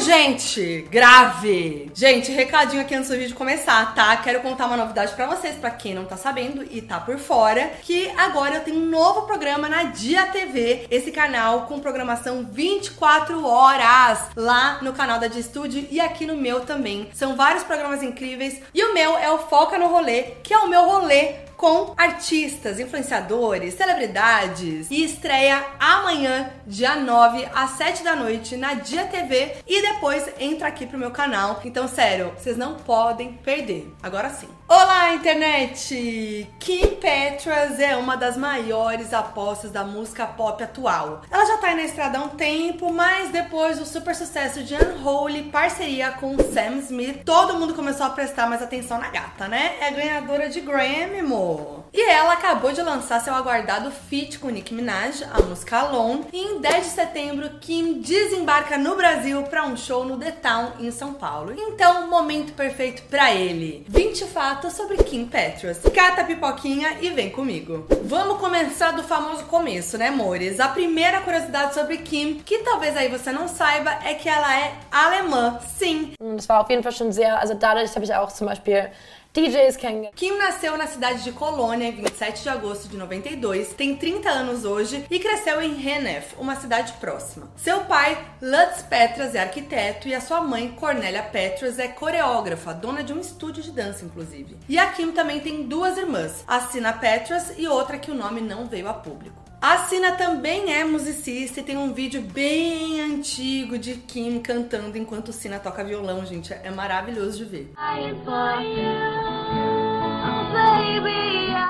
Urgente, grave. Gente, recadinho aqui antes do vídeo começar, tá? Quero contar uma novidade para vocês, para quem não tá sabendo e tá por fora, que agora eu tenho um novo programa na Dia TV, esse canal com programação 24 horas lá no canal da Dia Studio e aqui no meu também. São vários programas incríveis e o meu é o Foca no Rolê, que é o meu rolê com artistas, influenciadores, celebridades e estreia amanhã, dia 9, às 7 da noite, na Dia TV e depois entra aqui pro meu canal. Então, sério, vocês não podem perder. Agora sim. Olá, internet! Kim Petras é uma das maiores apostas da música pop atual. Ela já tá aí na estrada há um tempo, mas depois do super sucesso de Unholy, parceria com Sam Smith, todo mundo começou a prestar mais atenção na gata, né? É ganhadora de Grammy, amor. E ela acabou de lançar seu aguardado feat com Nicki Minaj, a música Alone, e em 10 de setembro Kim desembarca no Brasil para um show no The Town em São Paulo. Então, momento perfeito para ele. 20 fatos sobre Kim Petras. Cata a pipoquinha e vem comigo. Vamos começar do famoso começo, né, amores? A primeira curiosidade sobre Kim, que talvez aí você não saiba, é que ela é alemã. Sim. Das war auf jeden Fall schon sehr, also dadurch habe ich auch zum Beispiel DJs kennengelernt. Kim nasceu na cidade de Colônia em 27 de agosto de 92, tem 30 anos hoje e cresceu em Hennef, uma cidade próxima. Seu pai, Lutz Petras, é arquiteto e a sua mãe, Cornélia Petras, é coreógrafa, dona de um estúdio de dança, inclusive. E a Kim também tem duas irmãs, a Sina Petras e outra que o nome não veio a público. A Sina também é musicista e tem um vídeo bem antigo de Kim cantando enquanto Sina toca violão, gente. É maravilhoso de ver.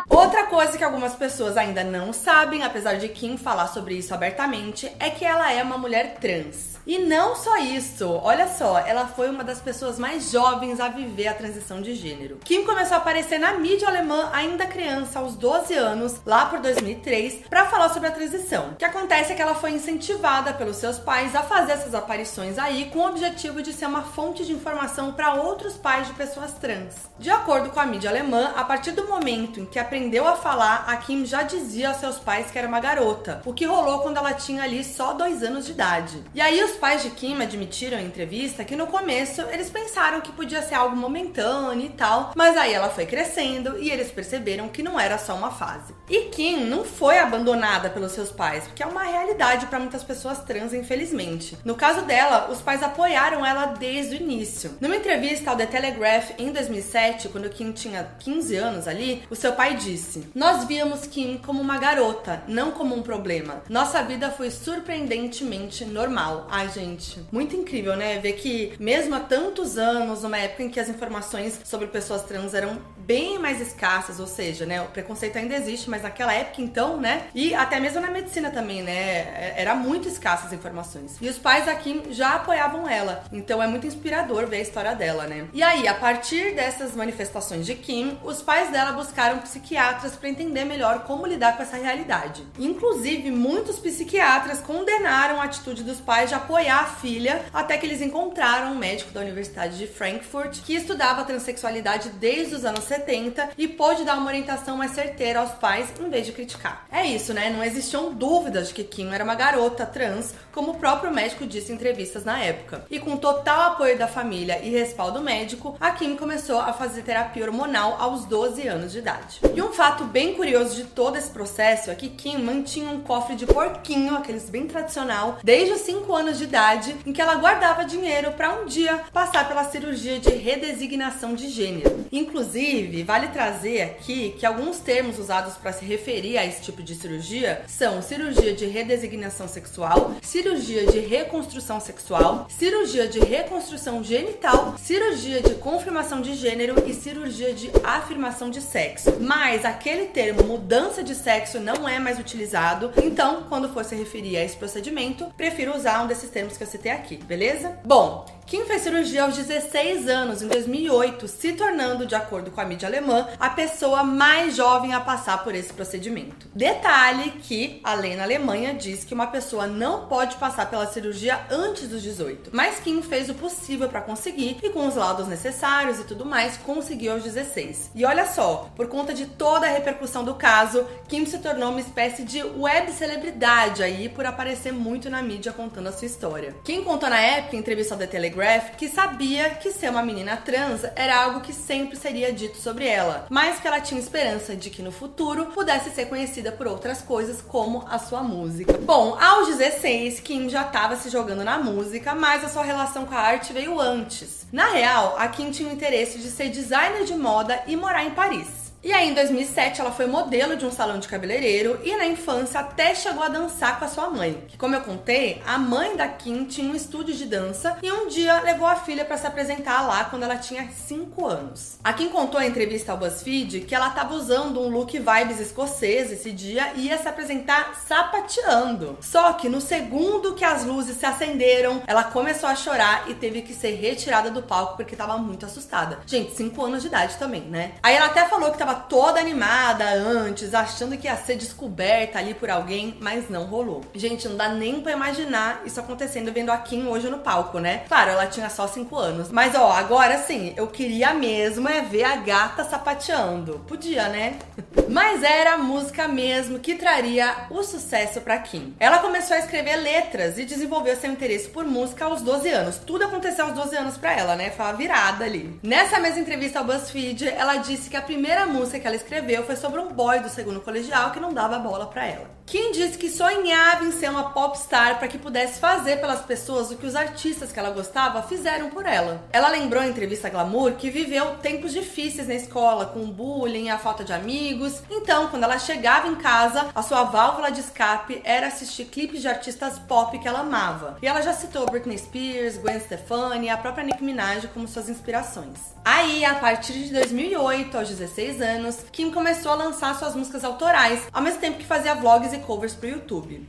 Outra coisa que algumas pessoas ainda não sabem, apesar de Kim falar sobre isso abertamente, é que ela é uma mulher trans. E não só isso, olha só, ela foi uma das pessoas mais jovens a viver a transição de gênero. Kim começou a aparecer na mídia alemã ainda criança, aos 12 anos, lá por 2003, para falar sobre a transição. O que acontece é que ela foi incentivada pelos seus pais a fazer essas aparições aí com o objetivo de ser uma fonte de informação para outros pais de pessoas trans. De acordo com a mídia alemã, a partir do momento em que aprendeu a falar, a Kim já dizia aos seus pais que era uma garota, o que rolou quando ela tinha ali só dois anos de idade. E aí os pais de Kim admitiram em entrevista que no começo eles pensaram que podia ser algo momentâneo e tal, mas aí ela foi crescendo e eles perceberam que não era só uma fase. E Kim não foi abandonada pelos seus pais, porque é uma realidade para muitas pessoas trans, infelizmente. No caso dela, os pais apoiaram ela desde o início. Numa entrevista ao The Telegraph em 2007, quando Kim tinha 15 anos ali, o seu pai disse: Nós víamos Kim como uma garota, não como um problema. Nossa vida foi surpreendentemente normal. Ai, gente, muito incrível, né? Ver que mesmo há tantos anos, numa época em que as informações sobre pessoas trans eram bem mais escassas, ou seja, né, o preconceito ainda existe, mas naquela época então, né, e até mesmo na medicina também, né, é, era muito escassas as informações. E os pais da Kim já apoiavam ela, então é muito inspirador ver a história dela, né. E aí, a partir dessas manifestações de Kim, os pais dela buscaram psiquiatras para entender melhor como lidar com essa realidade. Inclusive, muitos psiquiatras condenaram a atitude dos pais de apoiar a filha, até que eles encontraram um médico da Universidade de Frankfurt que estudava transexualidade desde os anos 70 70 e pôde dar uma orientação mais certeira aos pais em vez de criticar. É isso, né? Não existiam dúvidas de que Kim era uma garota trans, como o próprio médico disse em entrevistas na época. E com total apoio da família e respaldo médico, a Kim começou a fazer terapia hormonal aos 12 anos de idade. E um fato bem curioso de todo esse processo é que Kim mantinha um cofre de porquinho, aqueles bem tradicional, desde os 5 anos de idade, em que ela guardava dinheiro para um dia passar pela cirurgia de redesignação de gênero. Inclusive, Inclusive, vale trazer aqui que alguns termos usados para se referir a esse tipo de cirurgia são cirurgia de redesignação sexual, cirurgia de reconstrução sexual, cirurgia de reconstrução genital, cirurgia de confirmação de gênero e cirurgia de afirmação de sexo. Mas aquele termo mudança de sexo não é mais utilizado, então, quando for se referir a esse procedimento, prefiro usar um desses termos que eu citei aqui, beleza? Bom, Kim fez cirurgia aos 16 anos, em 2008, se tornando, de acordo com a mídia alemã, a pessoa mais jovem a passar por esse procedimento. Detalhe que a lei na Alemanha diz que uma pessoa não pode passar pela cirurgia antes dos 18, mas Kim fez o possível para conseguir e com os laudos necessários e tudo mais, conseguiu aos 16. E olha só, por conta de toda a repercussão do caso, Kim se tornou uma espécie de web celebridade aí por aparecer muito na mídia contando a sua história. Kim contou na época, em entrevista ao The Telegraph, que sabia que ser uma menina trans era algo que sempre seria dito sobre ela, mas que ela tinha esperança de que no futuro pudesse ser conhecida por outras coisas como a sua música. Bom, aos 16, Kim já estava se jogando na música, mas a sua relação com a arte veio antes. Na real, a Kim tinha o interesse de ser designer de moda e morar em Paris. E aí, em 2007, ela foi modelo de um salão de cabeleireiro e na infância até chegou a dançar com a sua mãe. Que, como eu contei, a mãe da Kim tinha um estúdio de dança e um dia levou a filha para se apresentar lá quando ela tinha 5 anos. A Kim contou em entrevista ao BuzzFeed que ela estava usando um look vibes escocês esse dia e ia se apresentar sapateando. Só que no segundo que as luzes se acenderam, ela começou a chorar e teve que ser retirada do palco porque estava muito assustada. Gente, 5 anos de idade também, né? Aí ela até falou que tava toda animada antes, achando que ia ser descoberta ali por alguém, mas não rolou. Gente, não dá nem pra imaginar isso acontecendo vendo a Kim hoje no palco, né? Claro, ela tinha só 5 anos. Mas ó, agora sim, eu queria mesmo é ver a gata sapateando. Podia, né? Mas era a música mesmo que traria o sucesso para Kim. Ela começou a escrever letras e desenvolveu seu interesse por música aos 12 anos. Tudo aconteceu aos 12 anos para ela, né? Foi uma virada ali. Nessa mesma entrevista ao BuzzFeed, ela disse que a primeira música música que ela escreveu foi sobre um boy do segundo colegial que não dava bola para ela. Kim disse que sonhava em ser uma popstar para que pudesse fazer pelas pessoas o que os artistas que ela gostava fizeram por ela. Ela lembrou em entrevista Glamour que viveu tempos difíceis na escola, com bullying, a falta de amigos. Então, quando ela chegava em casa, a sua válvula de escape era assistir clipes de artistas pop que ela amava. E ela já citou Britney Spears, Gwen Stefani e a própria Nicki Minaj como suas inspirações. Aí, a partir de 2008, aos 16 anos, Kim começou a lançar suas músicas autorais, ao mesmo tempo que fazia vlogs e covers pro YouTube.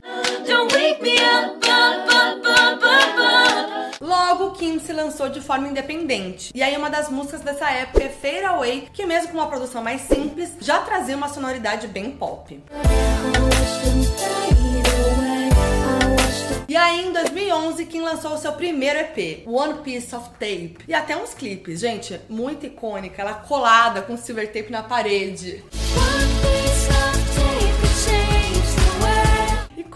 Logo, Kim se lançou de forma independente. E aí, uma das músicas dessa época é Fade Away, que mesmo com uma produção mais simples, já trazia uma sonoridade bem pop. E aí, em 2011, Kim lançou o seu primeiro EP, One Piece of Tape. E até uns clipes, gente, muito icônica, ela colada com silver tape na parede.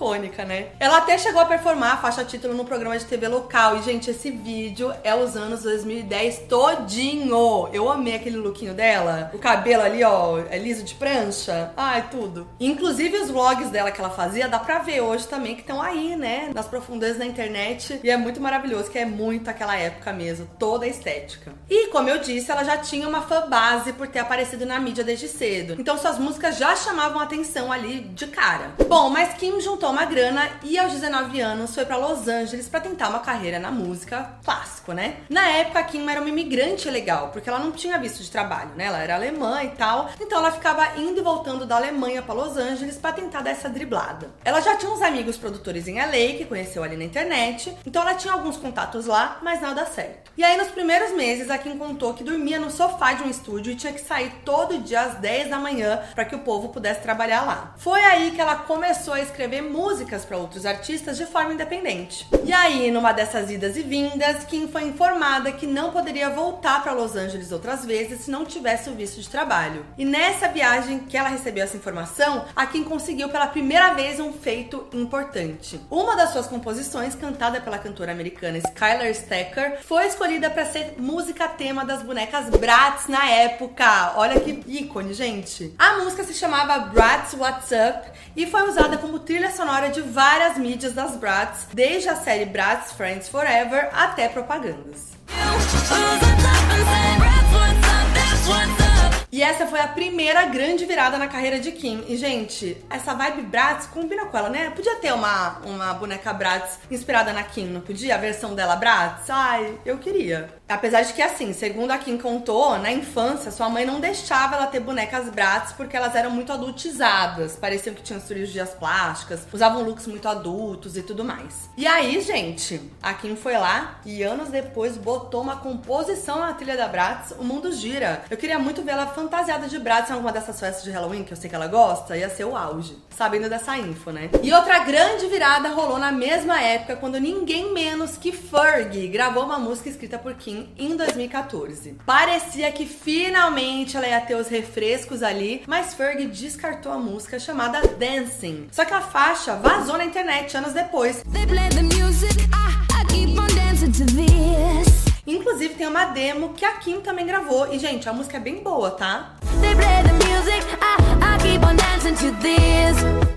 Icônica, né? Ela até chegou a performar a faixa título no programa de TV local. E, gente, esse vídeo é os anos 2010 todinho. Eu amei aquele lookinho dela. O cabelo ali, ó, é liso de prancha. Ai, tudo. Inclusive, os vlogs dela que ela fazia, dá pra ver hoje também, que estão aí, né? Nas profundezas da internet. E é muito maravilhoso, que é muito aquela época mesmo. Toda a estética. E, como eu disse, ela já tinha uma fã base por ter aparecido na mídia desde cedo. Então, suas músicas já chamavam atenção ali de cara. Bom, mas Kim juntou uma grana e aos 19 anos foi para Los Angeles para tentar uma carreira na música clássico, né? Na época, a Kim era uma imigrante legal, porque ela não tinha visto de trabalho, né? Ela era alemã e tal, então ela ficava indo e voltando da Alemanha para Los Angeles para tentar dar essa driblada. Ela já tinha uns amigos produtores em LA que conheceu ali na internet, então ela tinha alguns contatos lá, mas nada certo. E aí nos primeiros meses, a Kim contou que dormia no sofá de um estúdio e tinha que sair todo dia às 10 da manhã para que o povo pudesse trabalhar lá. Foi aí que ela começou a escrever músicas para outros artistas de forma independente. E aí, numa dessas idas e vindas, Kim foi informada que não poderia voltar para Los Angeles outras vezes se não tivesse o visto de trabalho. E nessa viagem que ela recebeu essa informação, a Kim conseguiu pela primeira vez um feito importante. Uma das suas composições, cantada pela cantora americana Skylar Stacker, foi escolhida para ser música tema das bonecas Bratz na época. Olha que ícone, gente. A música se chamava Bratz What's Up e foi usada como trilha sonora de várias mídias das Bratz, desde a série Bratz Friends Forever até propagandas. E essa foi a primeira grande virada na carreira de Kim. E, gente, essa vibe Bratz combina com ela, né? Podia ter uma, uma boneca Bratz inspirada na Kim, não podia? A versão dela Bratz? Ai, eu queria. Apesar de que, assim, segundo a Kim contou, na infância, sua mãe não deixava ela ter bonecas Bratz porque elas eram muito adultizadas. Pareciam que tinham cirurgias plásticas, usavam looks muito adultos e tudo mais. E aí, gente, a Kim foi lá e anos depois botou uma composição na trilha da Bratz, O Mundo Gira. Eu queria muito ver ela fantasiada de Bratz em alguma dessas festas de Halloween, que eu sei que ela gosta, ia ser o auge, sabendo dessa info, né? E outra grande virada rolou na mesma época, quando ninguém menos que Fergie gravou uma música escrita por Kim em 2014. Parecia que finalmente ela ia ter os refrescos ali, mas Fergie descartou a música chamada Dancing. Só que a faixa vazou na internet anos depois. Inclusive tem uma demo que a Kim também gravou. E, gente, a música é bem boa, tá? They play the music, I, I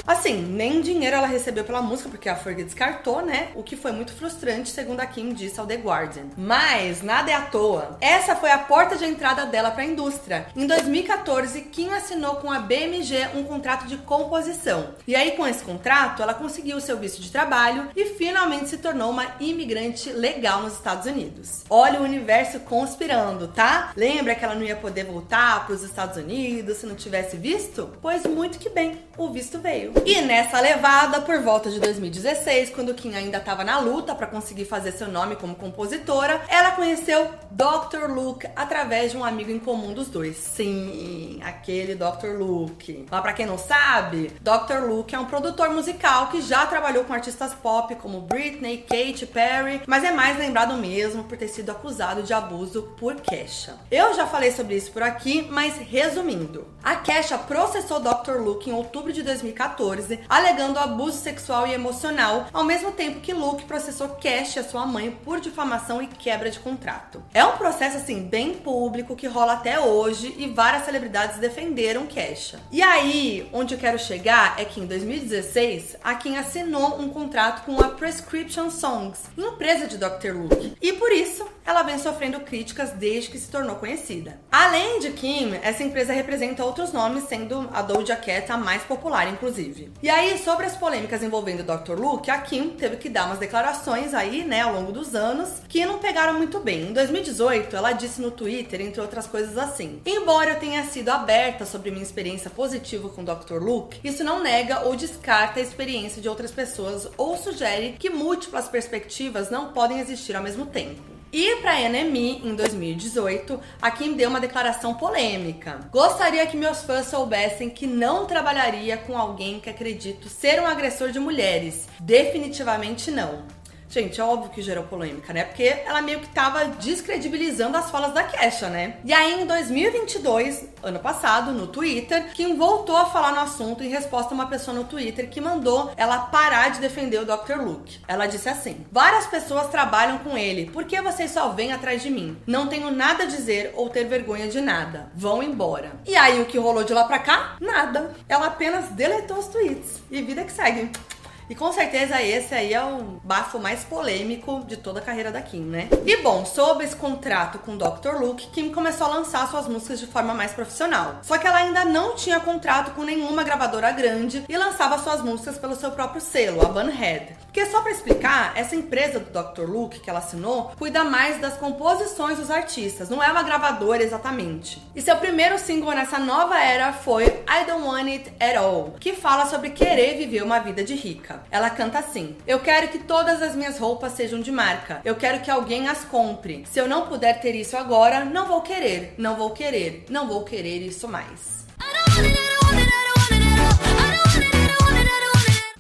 Assim, nem dinheiro ela recebeu pela música, porque a Fergie descartou, né? O que foi muito frustrante, segundo a Kim disse ao The Guardian. Mas nada é à toa. Essa foi a porta de entrada dela para a indústria. Em 2014, Kim assinou com a BMG um contrato de composição. E aí, com esse contrato, ela conseguiu o seu visto de trabalho e finalmente se tornou uma imigrante legal nos Estados Unidos. Olha o universo conspirando, tá? Lembra que ela não ia poder voltar para os Estados Unidos se não tivesse visto? Pois muito que bem, o visto veio. E nessa levada, por volta de 2016, quando Kim ainda estava na luta para conseguir fazer seu nome como compositora, ela conheceu Dr. Luke através de um amigo em comum dos dois. Sim, aquele Dr. Luke. Mas para quem não sabe, Dr. Luke é um produtor musical que já trabalhou com artistas pop como Britney, Katy Perry, mas é mais lembrado mesmo por ter sido acusado de abuso por Kesha. Eu já falei sobre isso por aqui, mas resumindo, a Kesha processou Dr. Luke em outubro de 2014 2014, alegando abuso sexual e emocional, ao mesmo tempo que Luke processou Cash a sua mãe por difamação e quebra de contrato. É um processo assim bem público que rola até hoje e várias celebridades defenderam Cash. E aí, onde eu quero chegar é que em 2016, a Kim assinou um contrato com a Prescription Songs, empresa de Dr. Luke. E por isso, ela vem sofrendo críticas desde que se tornou conhecida. Além de Kim, essa empresa representa outros nomes, sendo a Doja Cat a mais popular, inclusive. E aí, sobre as polêmicas envolvendo o Dr. Luke, a Kim teve que dar umas declarações aí, né, ao longo dos anos, que não pegaram muito bem. Em 2018, ela disse no Twitter, entre outras coisas assim: Embora eu tenha sido aberta sobre minha experiência positiva com o Dr. Luke, isso não nega ou descarta a experiência de outras pessoas ou sugere que múltiplas perspectivas não podem existir ao mesmo tempo. E para a NME, em 2018, a Kim deu uma declaração polêmica. Gostaria que meus fãs soubessem que não trabalharia com alguém que acredito ser um agressor de mulheres. Definitivamente não. Gente, é óbvio que gerou polêmica, né? Porque ela meio que tava descredibilizando as falas da Kesha, né? E aí, em 2022, ano passado, no Twitter, Kim voltou a falar no assunto em resposta a uma pessoa no Twitter que mandou ela parar de defender o Dr. Luke. Ela disse assim: Várias pessoas trabalham com ele, por que vocês só vêm atrás de mim? Não tenho nada a dizer ou ter vergonha de nada. Vão embora. E aí, o que rolou de lá pra cá? Nada. Ela apenas deletou os tweets. E vida que segue. E com certeza esse aí é o bafo mais polêmico de toda a carreira da Kim, né? E bom, sob esse contrato com Dr. Luke, Kim começou a lançar suas músicas de forma mais profissional. Só que ela ainda não tinha contrato com nenhuma gravadora grande e lançava suas músicas pelo seu próprio selo, a Bunhead. Porque só para explicar, essa empresa do Dr. Luke que ela assinou cuida mais das composições dos artistas, não é uma gravadora exatamente. E seu primeiro single nessa nova era foi I Don't Want It At All, que fala sobre querer viver uma vida de rica. Ela canta assim: Eu quero que todas as minhas roupas sejam de marca. Eu quero que alguém as compre. Se eu não puder ter isso agora, não vou querer, não vou querer, não vou querer isso mais.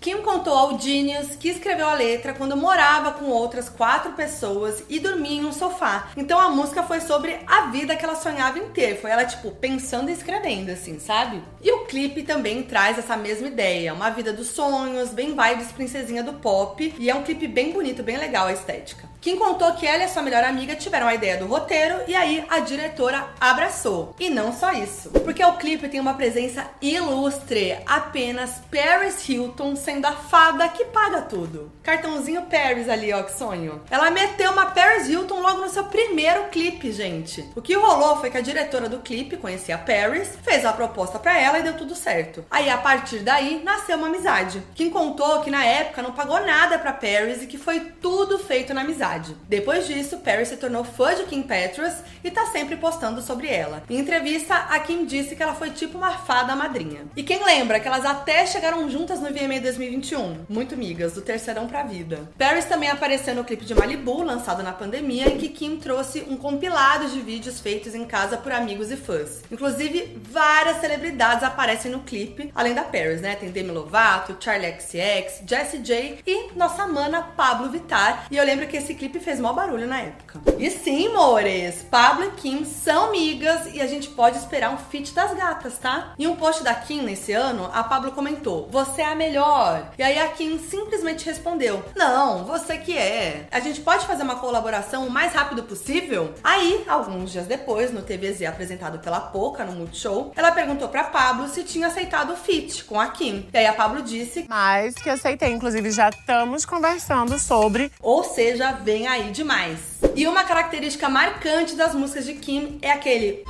Kim contou ao Genius que escreveu a letra quando morava com outras quatro pessoas e dormia em um sofá. Então a música foi sobre a vida que ela sonhava em ter. Foi ela, tipo, pensando e escrevendo, assim, sabe? E o clipe também traz essa mesma ideia. Uma vida dos sonhos, bem vibes princesinha do pop. E é um clipe bem bonito, bem legal a estética. Kim contou que ela e sua melhor amiga tiveram a ideia do roteiro e aí a diretora abraçou. E não só isso, porque o clipe tem uma presença ilustre, apenas Paris Hilton sendo a fada que paga tudo. Cartãozinho Paris ali, ó, que sonho. Ela meteu uma Paris Hilton logo no seu primeiro clipe, gente. O que rolou foi que a diretora do clipe conhecia a Paris, fez a proposta para ela e deu tudo certo. Aí a partir daí nasceu uma amizade. Kim contou que na época não pagou nada para Paris e que foi tudo feito na amizade. Depois disso, Perry se tornou fã de Kim Petras e tá sempre postando sobre ela. Em entrevista, a Kim disse que ela foi tipo uma fada madrinha. E quem lembra que elas até chegaram juntas no VMA 2021? Muito migas, do terceirão pra vida. Paris também apareceu no clipe de Malibu, lançado na pandemia, em que Kim trouxe um compilado de vídeos feitos em casa por amigos e fãs. Inclusive, várias celebridades aparecem no clipe, além da Paris, né? Tem Demi Lovato, Charlie XX, Jessie J e nossa mana Pablo Vittar. E eu lembro que esse clipe fez maior barulho na época. E sim, mores, Pablo e Kim são migas e a gente pode esperar um feat das gatas, tá? Em um post da Kim nesse ano, a Pablo comentou: Você é a melhor. E aí a Kim simplesmente respondeu: Não, você que é. A gente pode fazer uma colaboração o mais rápido possível? Aí, alguns dias depois, no TVZ apresentado pela Poca no Multishow, ela perguntou pra Pablo se tinha aceitado o feat com a Kim. E aí a Pablo disse: Mas que aceitei, inclusive já estamos conversando sobre. Ou seja, vem aí demais. E uma característica marcante das músicas de Kim é aquele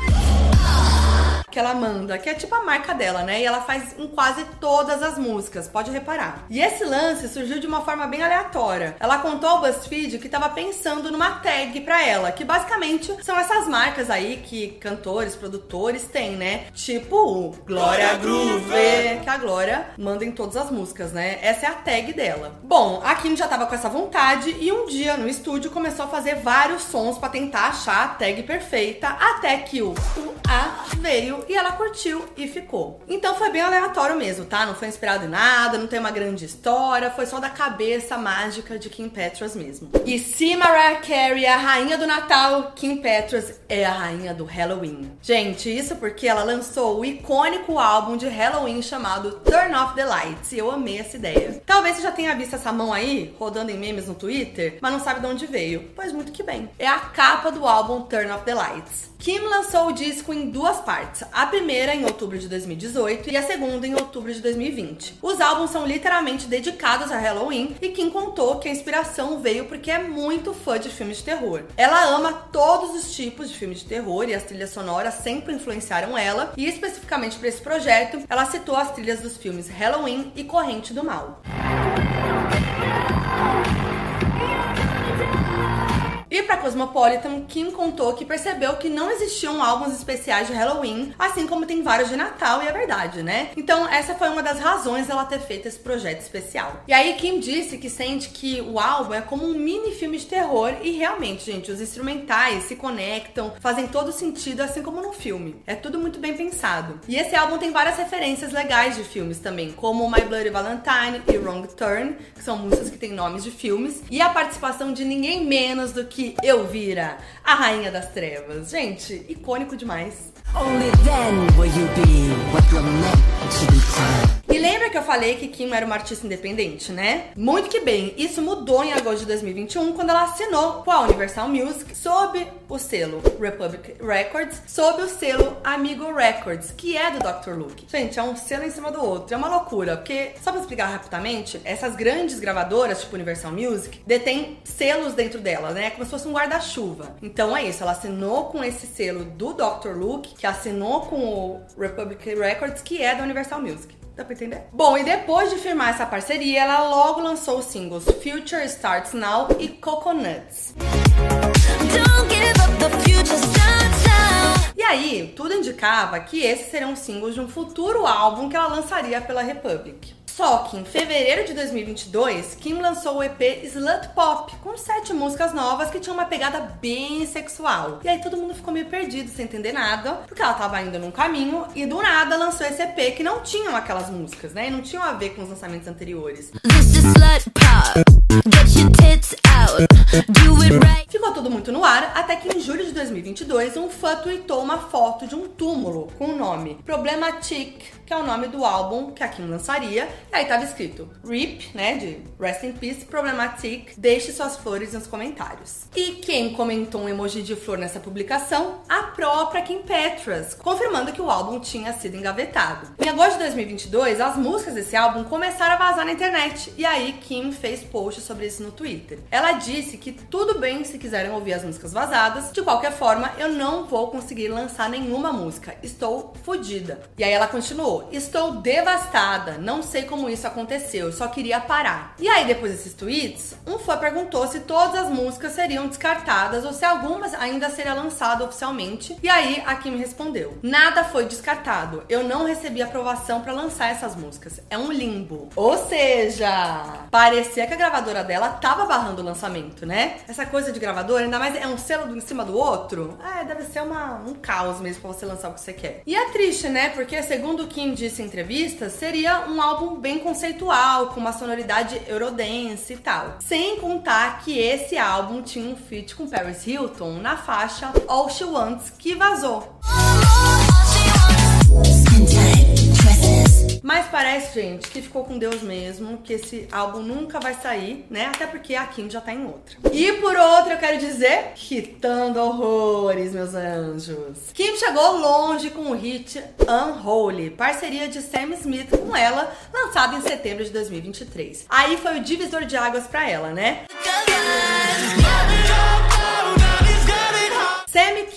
que ela manda, que é tipo a marca dela, né? E ela faz em quase todas as músicas, pode reparar. E esse lance surgiu de uma forma bem aleatória. Ela contou ao BuzzFeed que tava pensando numa tag pra ela, que basicamente são essas marcas aí que cantores, produtores têm, né? Tipo o Glória Groove, que a Glória manda em todas as músicas, né? Essa é a tag dela. Bom, a Kim já tava com essa vontade e um dia no estúdio começou a fazer vários sons para tentar achar a tag perfeita, até que o, o A veio e ela curtiu e ficou. Então foi bem aleatório mesmo, tá? Não foi inspirado em nada, não tem uma grande história, foi só da cabeça mágica de Kim Petras mesmo. E se Mariah Carey é a rainha do Natal, Kim Petras é a rainha do Halloween. Gente, isso porque ela lançou o icônico álbum de Halloween chamado Turn Off the Lights, e eu amei essa ideia. Talvez você já tenha visto essa mão aí, rodando em memes no Twitter, mas não sabe de onde veio. Pois muito que bem. É a capa do álbum Turn Off the Lights. Kim lançou o disco em duas partes, a primeira em outubro de 2018 e a segunda em outubro de 2020. Os álbuns são literalmente dedicados a Halloween e Kim contou que a inspiração veio porque é muito fã de filmes de terror. Ela ama todos os tipos de filmes de terror e as trilhas sonoras sempre influenciaram ela, e especificamente para esse projeto, ela citou as trilhas dos filmes Halloween e Corrente do Mal. E para Cosmopolitan, Kim contou que percebeu que não existiam álbuns especiais de Halloween, assim como tem vários de Natal, e é verdade, né? Então, essa foi uma das razões dela ter feito esse projeto especial. E aí, Kim disse que sente que o álbum é como um mini filme de terror, e realmente, gente, os instrumentais se conectam, fazem todo sentido, assim como no filme. É tudo muito bem pensado. E esse álbum tem várias referências legais de filmes também, como My Bloody Valentine e Wrong Turn, que são músicas que têm nomes de filmes, e a participação de ninguém menos do que Elvira, a rainha das trevas. Gente, icônico demais. Only then will you be what you're meant to. E lembra que eu falei que Kim era uma artista independente, né? Muito que bem, isso mudou em agosto de 2021 quando ela assinou com a Universal Music sob o selo Republic Records, sob o selo Amigo Records, que é do Dr. Luke. Gente, é um selo em cima do outro, é uma loucura, porque, só pra explicar rapidamente, essas grandes gravadoras, tipo Universal Music, detêm selos dentro delas, né? Como se fosse um guarda-chuva. Então é isso, ela assinou com esse selo do Dr. Luke, que assinou com o Republic Records, que é da Universal Music. Dá pra entender? Bom, e depois de firmar essa parceria, ela logo lançou os singles Future Starts Now e Coconuts. E aí, tudo indicava que esses seriam singles de um futuro álbum que ela lançaria pela Republic. Só que em fevereiro de 2022, Kim lançou o EP Slut Pop, com sete músicas novas que tinham uma pegada bem sexual. E aí todo mundo ficou meio perdido, sem entender nada, porque ela tava indo num caminho e do nada lançou esse EP que não tinham aquelas músicas, né? E não tinham a ver com os lançamentos anteriores. Ficou tudo no ar, até que em julho de 2022, um fã tweetou uma foto de um túmulo com o nome Problematic, que é o nome do álbum que a Kim lançaria, e aí tava escrito RIP, né, de Rest in Peace, Problematic, deixe suas flores nos comentários. E quem comentou um emoji de flor nessa publicação? A própria Kim Petras, confirmando que o álbum tinha sido engavetado. Em agosto de 2022, as músicas desse álbum começaram a vazar na internet, e aí Kim fez post sobre isso no Twitter. Ela disse que tudo bem se quiserem ouvir as músicas vazadas, de qualquer forma, eu não vou conseguir lançar nenhuma música, estou fodida. E aí ela continuou, Estou devastada, não sei como isso aconteceu, só queria parar. E aí, depois desses tweets, um fã perguntou se todas as músicas seriam descartadas ou se algumas ainda seria lançada oficialmente. E aí, a Kim respondeu: Nada foi descartado, eu não recebi aprovação para lançar essas músicas. É um limbo. Ou seja, parecia que a gravadora dela tava barrando o lançamento, né? Essa coisa de gravadora, ainda mais é um selo em cima do outro. É, deve ser uma, um caos mesmo pra você lançar o que você quer. E é triste, né? Porque, segundo Kim disse em entrevistas, seria um álbum bem conceitual, com uma sonoridade eurodance e tal. Sem contar que esse álbum tinha um feat com Paris Hilton na faixa All She Wants, que vazou. Mas parece, gente, que ficou com Deus mesmo, que esse álbum nunca vai sair, né? Até porque a Kim já tá em outra. E por outra, eu quero dizer, hitando horrores, meus anjos. Kim chegou longe com o hit Unholy, parceria de Sam Smith com ela, lançado em setembro de 2023. Aí foi o divisor de águas para ela, né?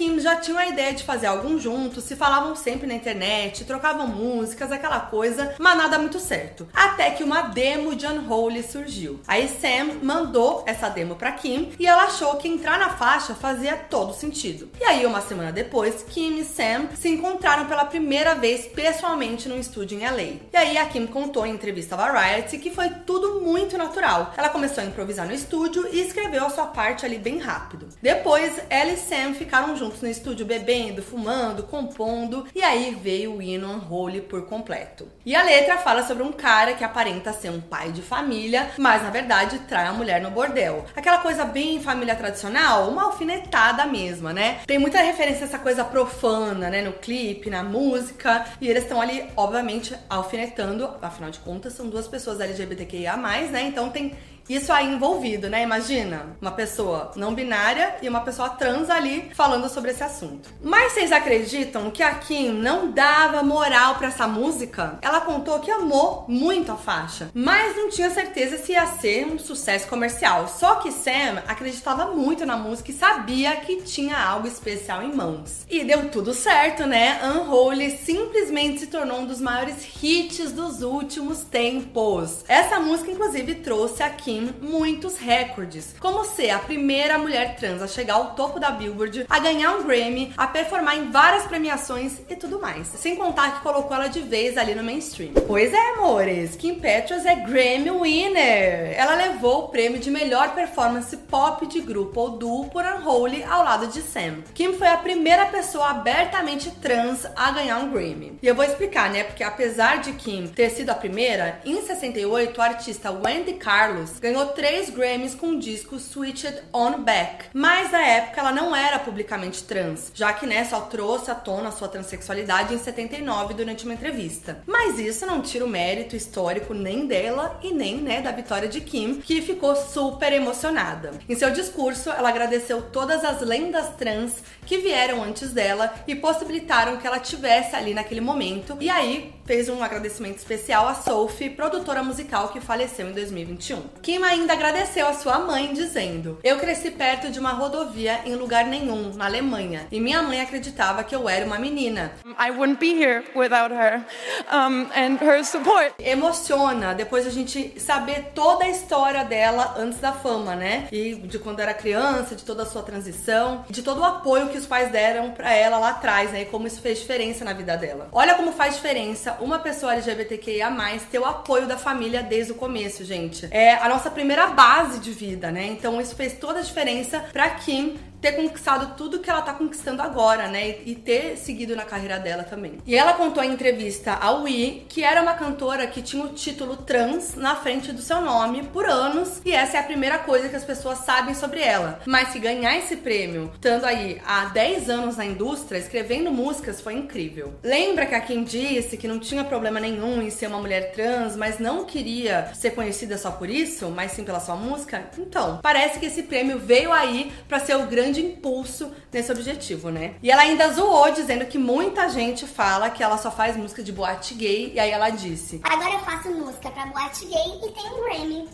Kim já tinham a ideia de fazer algum juntos, se falavam sempre na internet, trocavam músicas, aquela coisa, mas nada muito certo. Até que uma demo de Unholy surgiu. Aí Sam mandou essa demo pra Kim e ela achou que entrar na faixa fazia todo sentido. E aí, uma semana depois, Kim e Sam se encontraram pela primeira vez pessoalmente no estúdio em LA. E aí a Kim contou em entrevista à Variety que foi tudo muito natural. Ela começou a improvisar no estúdio e escreveu a sua parte ali bem rápido. Depois, ela e Sam ficaram juntos no estúdio bebendo, fumando, compondo, e aí veio o hino Unholy por completo. E a letra fala sobre um cara que aparenta ser um pai de família, mas na verdade trai a mulher no bordel. Aquela coisa bem família tradicional, uma alfinetada mesma, né? Tem muita referência a essa coisa profana, né, no clipe, na música, e eles estão ali, obviamente, alfinetando, afinal de contas, são duas pessoas LGBTQIA+, né? Então tem isso aí envolvido, né? Imagina uma pessoa não binária e uma pessoa trans ali falando sobre esse assunto. Mas vocês acreditam que a Kim não dava moral para essa música? Ela contou que amou muito a faixa, mas não tinha certeza se ia ser um sucesso comercial. Só que Sam acreditava muito na música e sabia que tinha algo especial em mãos. E deu tudo certo, né? Unholy simplesmente se tornou um dos maiores hits dos últimos tempos. Essa música, inclusive, trouxe a Kim muitos recordes, como ser a primeira mulher trans a chegar ao topo da Billboard, a ganhar um Grammy, a performar em várias premiações e tudo mais. Sem contar que colocou ela de vez ali no mainstream. Pois é, amores, Kim Petras é Grammy winner. Ela levou o prêmio de melhor performance pop de grupo ou duo por Unholy ao lado de Sam. Kim foi a primeira pessoa abertamente trans a ganhar um Grammy. E eu vou explicar, né? Porque apesar de Kim ter sido a primeira, em 68 o artista Wendy Carlos ganhou três Grammys com o disco Switched On Back. Mas na época ela não era publicamente trans, já que né, só trouxe à tona sua transexualidade em 79 durante uma entrevista. Mas isso não tira o mérito histórico nem dela e nem né, da vitória de Kim, que ficou super emocionada. Em seu discurso, ela agradeceu todas as lendas trans que vieram antes dela e possibilitaram que ela tivesse ali naquele momento. E aí fez um agradecimento especial a Sophie, produtora musical que faleceu em 2021. Kim ainda agradeceu a sua mãe dizendo: "Eu cresci perto de uma rodovia em lugar nenhum, na Alemanha, e minha mãe acreditava que eu era uma menina. I wouldn't be here without her um, and her support." Emociona depois a gente saber toda a história dela antes da fama, né? E de quando era criança, de toda a sua transição, de todo o apoio que os pais deram para ela lá atrás, né? E como isso fez diferença na vida dela. Olha como faz diferença uma pessoa LGBTQIA+, ter o apoio da família desde o começo, gente. É a nossa primeira base de vida, né? Então isso fez toda a diferença pra Kim ter conquistado tudo que ela tá conquistando agora, né? E ter seguido na carreira dela também. E ela contou em entrevista ao Wii que era uma cantora que tinha o título trans na frente do seu nome por anos, e essa é a primeira coisa que as pessoas sabem sobre ela. Mas que ganhar esse prêmio, estando aí há 10 anos na indústria, escrevendo músicas, foi incrível. Lembra que a Kim disse que não tinha problema nenhum em ser uma mulher trans, mas não queria ser conhecida só por isso, mas sim pela sua música? Então, parece que esse prêmio veio aí para ser o grande grande impulso nesse objetivo, né? E ela ainda zoou dizendo que muita gente fala que ela só faz música de boate gay, e aí ela disse: Agora eu faço música pra boate gay e tenho um Grammy.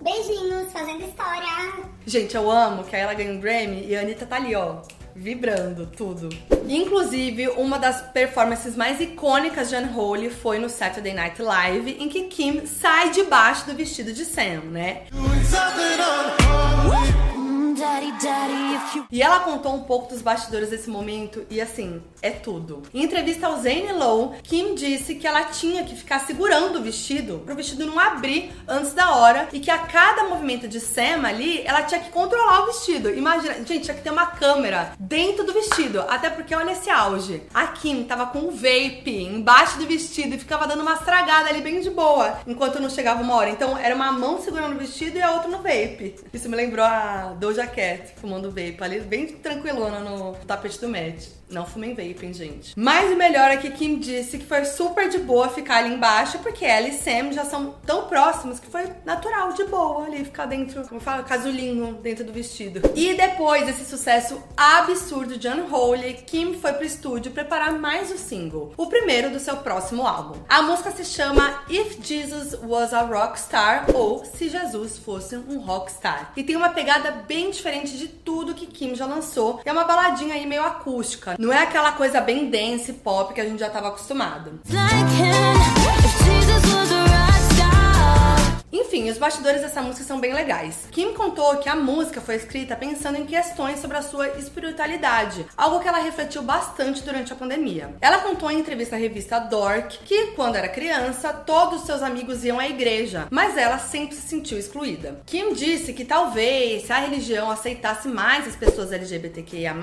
Beijinhos, fazendo história. Gente, eu amo que aí ela ganha um Grammy e a Anitta tá ali, ó vibrando, tudo. Inclusive, uma das performances mais icônicas de Unholy foi no Saturday Night Live, em que Kim sai debaixo do vestido de Sam, né? E ela contou um pouco dos bastidores desse momento e assim, é tudo. Em entrevista ao Zane Lowe, Kim disse que ela tinha que ficar segurando o vestido pro vestido não abrir antes da hora e que a cada movimento de Sam ali, ela tinha que controlar o vestido. Imagina, gente, tinha que ter uma câmera dentro do vestido, até porque olha esse auge. A Kim tava com um vape embaixo do vestido e ficava dando uma estragada ali bem de boa, enquanto não chegava uma hora. Então era uma mão segurando o vestido e a outra no vape. Isso me lembrou a Doja Fumando vape ali, bem tranquilona no tapete do Matt. Não fumem vaping, gente. Mas o melhor é que Kim disse que foi super de boa ficar ali embaixo, porque ela e Sam já são tão próximos que foi natural, de boa, ali ficar dentro, como fala, casulinho dentro do vestido. E depois desse sucesso absurdo de Unholy, Kim foi pro estúdio preparar mais o single, o primeiro do seu próximo álbum. A música se chama If Jesus Was a Rockstar ou Se Jesus Fosse um Rockstar. E tem uma pegada bem diferente de tudo que Kim já lançou. É uma baladinha aí meio acústica. Não é aquela coisa bem dance pop que a gente já tava acostumado. Enfim, os bastidores dessa música são bem legais. Kim contou que a música foi escrita pensando em questões sobre a sua espiritualidade, algo que ela refletiu bastante durante a pandemia. Ela contou em entrevista à revista Dork que, quando era criança, todos seus amigos iam à igreja, mas ela sempre se sentiu excluída. Kim disse que talvez, se a religião aceitasse mais as pessoas LGBTQIA,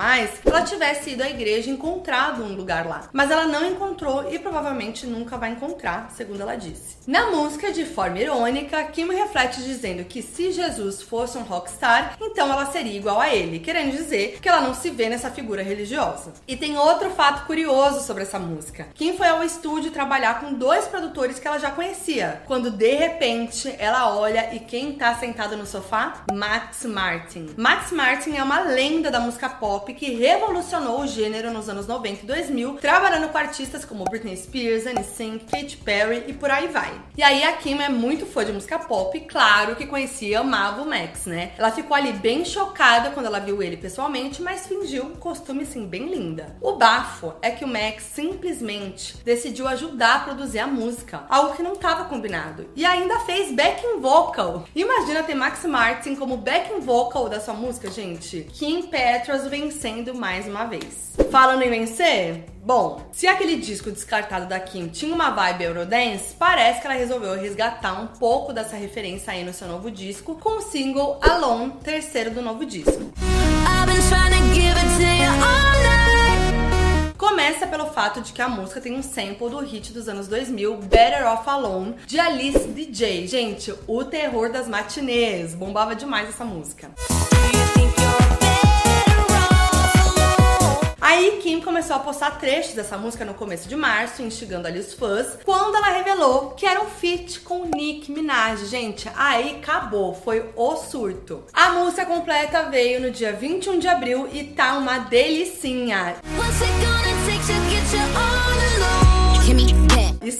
ela tivesse ido à igreja e encontrado um lugar lá. Mas ela não encontrou e provavelmente nunca vai encontrar, segundo ela disse. Na música, de forma irônica, Kim reflete dizendo que se Jesus fosse um rockstar, então ela seria igual a ele, querendo dizer que ela não se vê nessa figura religiosa. E tem outro fato curioso sobre essa música. Kim foi ao estúdio trabalhar com dois produtores que ela já conhecia, quando de repente ela olha e quem tá sentado no sofá? Max Martin. Max Martin é uma lenda da música pop que revolucionou o gênero nos anos 90 e 2000, trabalhando com artistas como Britney Spears, NSYNC, Katy Perry e por aí vai. E aí a Kim é muito fã de música pop, claro que conhecia amava o Max, né? Ela ficou ali bem chocada quando ela viu ele pessoalmente, mas fingiu um costume assim bem linda. O bafo é que o Max simplesmente decidiu ajudar a produzir a música, algo que não estava combinado, e ainda fez backing vocal. Imagina ter Max Martin como backing vocal da sua música, gente. Kim Petras vencendo mais uma vez. Falando em vencer, Bom, se aquele disco descartado da Kim tinha uma vibe Eurodance, parece que ela resolveu resgatar um pouco dessa referência aí no seu novo disco com o single Alone, terceiro do novo disco. Começa pelo fato de que a música tem um sample do hit dos anos 2000, Better Off Alone, de Alice DJ. Gente, o terror das matinês. Bombava demais essa música. Aí Kim começou a postar trechos dessa música no começo de março, instigando ali os fãs, quando ela revelou que era um feat com Nick Minaj. Gente, aí acabou, foi o surto. A música completa veio no dia 21 de abril e tá uma delicinha. E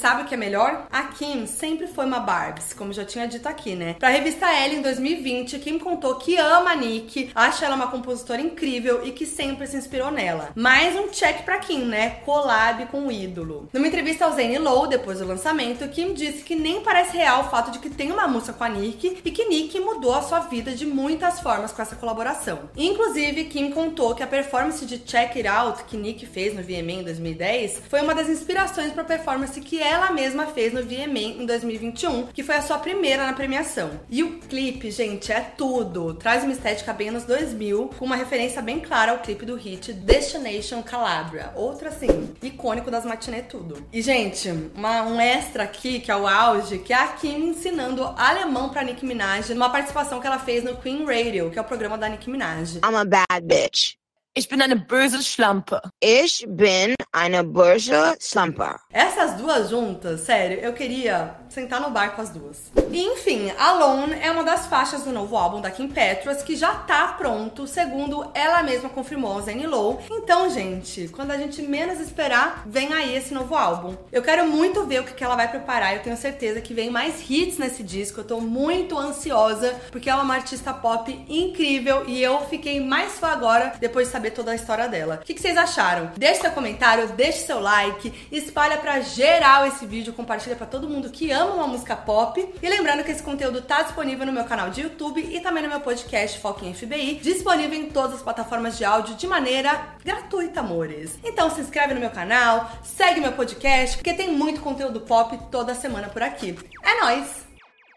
sabe o que é melhor? A Kim sempre foi uma Barbs, como já tinha dito aqui, né? Pra revista Elle, em 2020, Kim contou que ama a Nick, acha ela uma compositora incrível e que sempre se inspirou nela. Mais um check pra Kim, né? Collab com o ídolo. Numa entrevista ao Zane Lowe, depois do lançamento, Kim disse que nem parece real o fato de que tem uma música com a Nick e que Nick mudou a sua vida de muitas formas com essa colaboração. Inclusive, Kim contou que a performance de Check It Out que Nick fez no VMA em 2010 foi uma das inspirações para a performance que ela mesma fez no VMA em 2021, que foi a sua primeira na premiação. E o clipe, gente, é tudo. Traz uma estética bem anos 2000, com uma referência bem clara ao clipe do hit Destination Calabria. Outro, assim, icônico das matinê tudo. E, gente, uma, um extra aqui, que é o auge, que é a Kim ensinando alemão pra Nicki Minaj numa participação que ela fez no Queen Radio, que é o programa da Nicki Minaj. I'm a bad bitch. Ich bin eine böse Schlampe. Ich bin eine böse Schlampe. Essas duas juntas, sério, eu queria sentar no bar com as duas. E enfim, Alone é uma das faixas do novo álbum da Kim Petras que já tá pronto, segundo ela mesma confirmou ao Zane Lowe. Então, gente, quando a gente menos esperar, vem aí esse novo álbum. Eu quero muito ver o que ela vai preparar. Eu tenho certeza que vem mais hits nesse disco. Eu tô muito ansiosa porque ela é uma artista pop incrível e eu fiquei mais fã agora depois de saber toda a história dela. O que, vocês acharam? Deixe seu comentário, deixe seu like, espalha pra geral esse vídeo, compartilha pra todo mundo que ama uma música pop. E lembrando que esse conteúdo tá disponível no meu canal de YouTube e também no meu podcast Foco em FBI, disponível em todas as plataformas de áudio de maneira gratuita, amores. Então se inscreve no meu canal, segue meu podcast, porque tem muito conteúdo pop toda semana por aqui. É nóis!